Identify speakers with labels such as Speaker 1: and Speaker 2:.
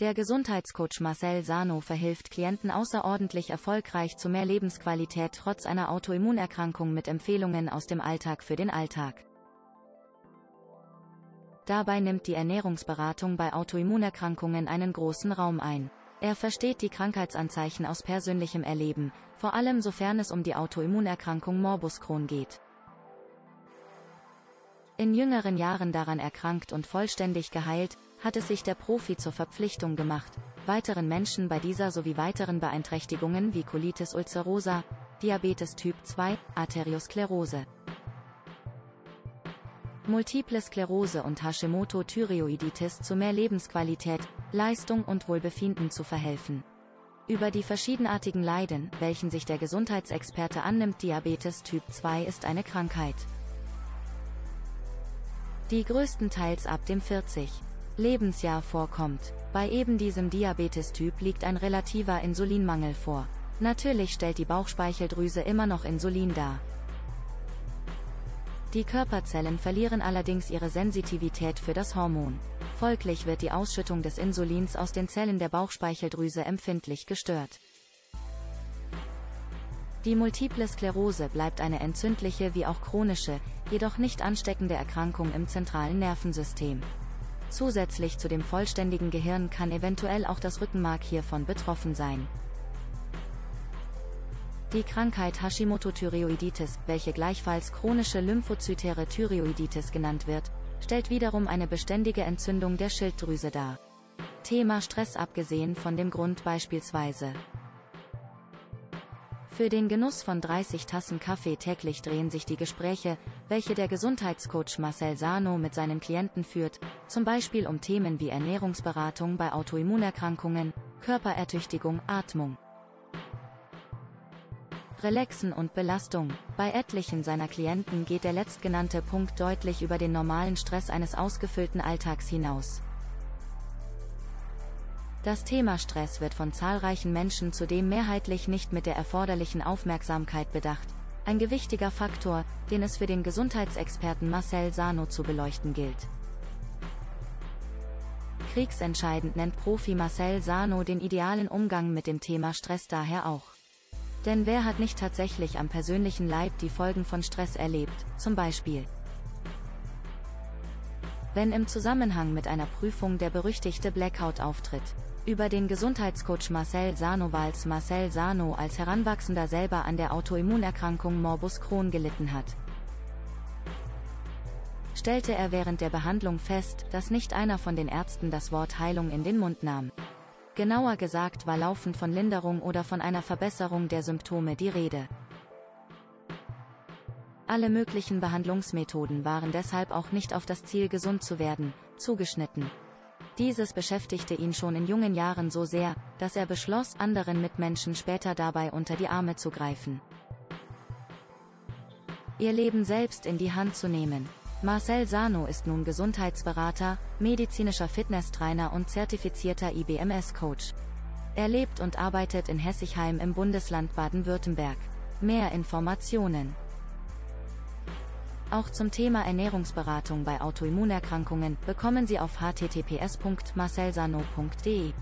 Speaker 1: Der Gesundheitscoach Marcel Sano verhilft Klienten außerordentlich erfolgreich zu mehr Lebensqualität trotz einer Autoimmunerkrankung mit Empfehlungen aus dem Alltag für den Alltag. Dabei nimmt die Ernährungsberatung bei Autoimmunerkrankungen einen großen Raum ein. Er versteht die Krankheitsanzeichen aus persönlichem Erleben, vor allem sofern es um die Autoimmunerkrankung Morbus Crohn geht. In jüngeren Jahren daran erkrankt und vollständig geheilt, hat es sich der Profi zur Verpflichtung gemacht, weiteren Menschen bei dieser sowie weiteren Beeinträchtigungen wie Colitis ulcerosa, Diabetes Typ 2, Arteriosklerose, Multiple Sklerose und Hashimoto-Thyreoiditis zu mehr Lebensqualität, Leistung und Wohlbefinden zu verhelfen. Über die verschiedenartigen Leiden, welchen sich der Gesundheitsexperte annimmt Diabetes Typ 2 ist eine Krankheit. Die größtenteils ab dem 40. Lebensjahr vorkommt. Bei eben diesem Diabetes-Typ liegt ein relativer Insulinmangel vor. Natürlich stellt die Bauchspeicheldrüse immer noch Insulin dar. Die Körperzellen verlieren allerdings ihre Sensitivität für das Hormon. Folglich wird die Ausschüttung des Insulins aus den Zellen der Bauchspeicheldrüse empfindlich gestört. Die Multiple Sklerose bleibt eine entzündliche wie auch chronische, jedoch nicht ansteckende Erkrankung im zentralen Nervensystem. Zusätzlich zu dem vollständigen Gehirn kann eventuell auch das Rückenmark hiervon betroffen sein. Die Krankheit Hashimoto-Thyreoiditis, welche gleichfalls chronische lymphozytäre Thyreoiditis genannt wird, stellt wiederum eine beständige Entzündung der Schilddrüse dar. Thema Stress abgesehen von dem Grund beispielsweise für den Genuss von 30 Tassen Kaffee täglich drehen sich die Gespräche, welche der Gesundheitscoach Marcel Sano mit seinen Klienten führt, zum Beispiel um Themen wie Ernährungsberatung bei Autoimmunerkrankungen, Körperertüchtigung, Atmung. Relaxen und Belastung. Bei etlichen seiner Klienten geht der letztgenannte Punkt deutlich über den normalen Stress eines ausgefüllten Alltags hinaus. Das Thema Stress wird von zahlreichen Menschen zudem mehrheitlich nicht mit der erforderlichen Aufmerksamkeit bedacht. Ein gewichtiger Faktor, den es für den Gesundheitsexperten Marcel Sano zu beleuchten gilt. Kriegsentscheidend nennt Profi Marcel Sano den idealen Umgang mit dem Thema Stress daher auch. Denn wer hat nicht tatsächlich am persönlichen Leib die Folgen von Stress erlebt, zum Beispiel wenn im Zusammenhang mit einer Prüfung der berüchtigte Blackout auftritt. Über den Gesundheitscoach Marcel Sanowals Marcel Sano als Heranwachsender selber an der Autoimmunerkrankung Morbus Crohn gelitten hat. Stellte er während der Behandlung fest, dass nicht einer von den Ärzten das Wort Heilung in den Mund nahm. Genauer gesagt war laufend von Linderung oder von einer Verbesserung der Symptome die Rede. Alle möglichen Behandlungsmethoden waren deshalb auch nicht auf das Ziel gesund zu werden, zugeschnitten. Dieses beschäftigte ihn schon in jungen Jahren so sehr, dass er beschloss, anderen Mitmenschen später dabei unter die Arme zu greifen. Ihr Leben selbst in die Hand zu nehmen. Marcel Sano ist nun Gesundheitsberater, medizinischer Fitnesstrainer und zertifizierter IBMS-Coach. Er lebt und arbeitet in Hessigheim im Bundesland Baden-Württemberg. Mehr Informationen auch zum Thema Ernährungsberatung bei Autoimmunerkrankungen bekommen Sie auf https.marcelsano.de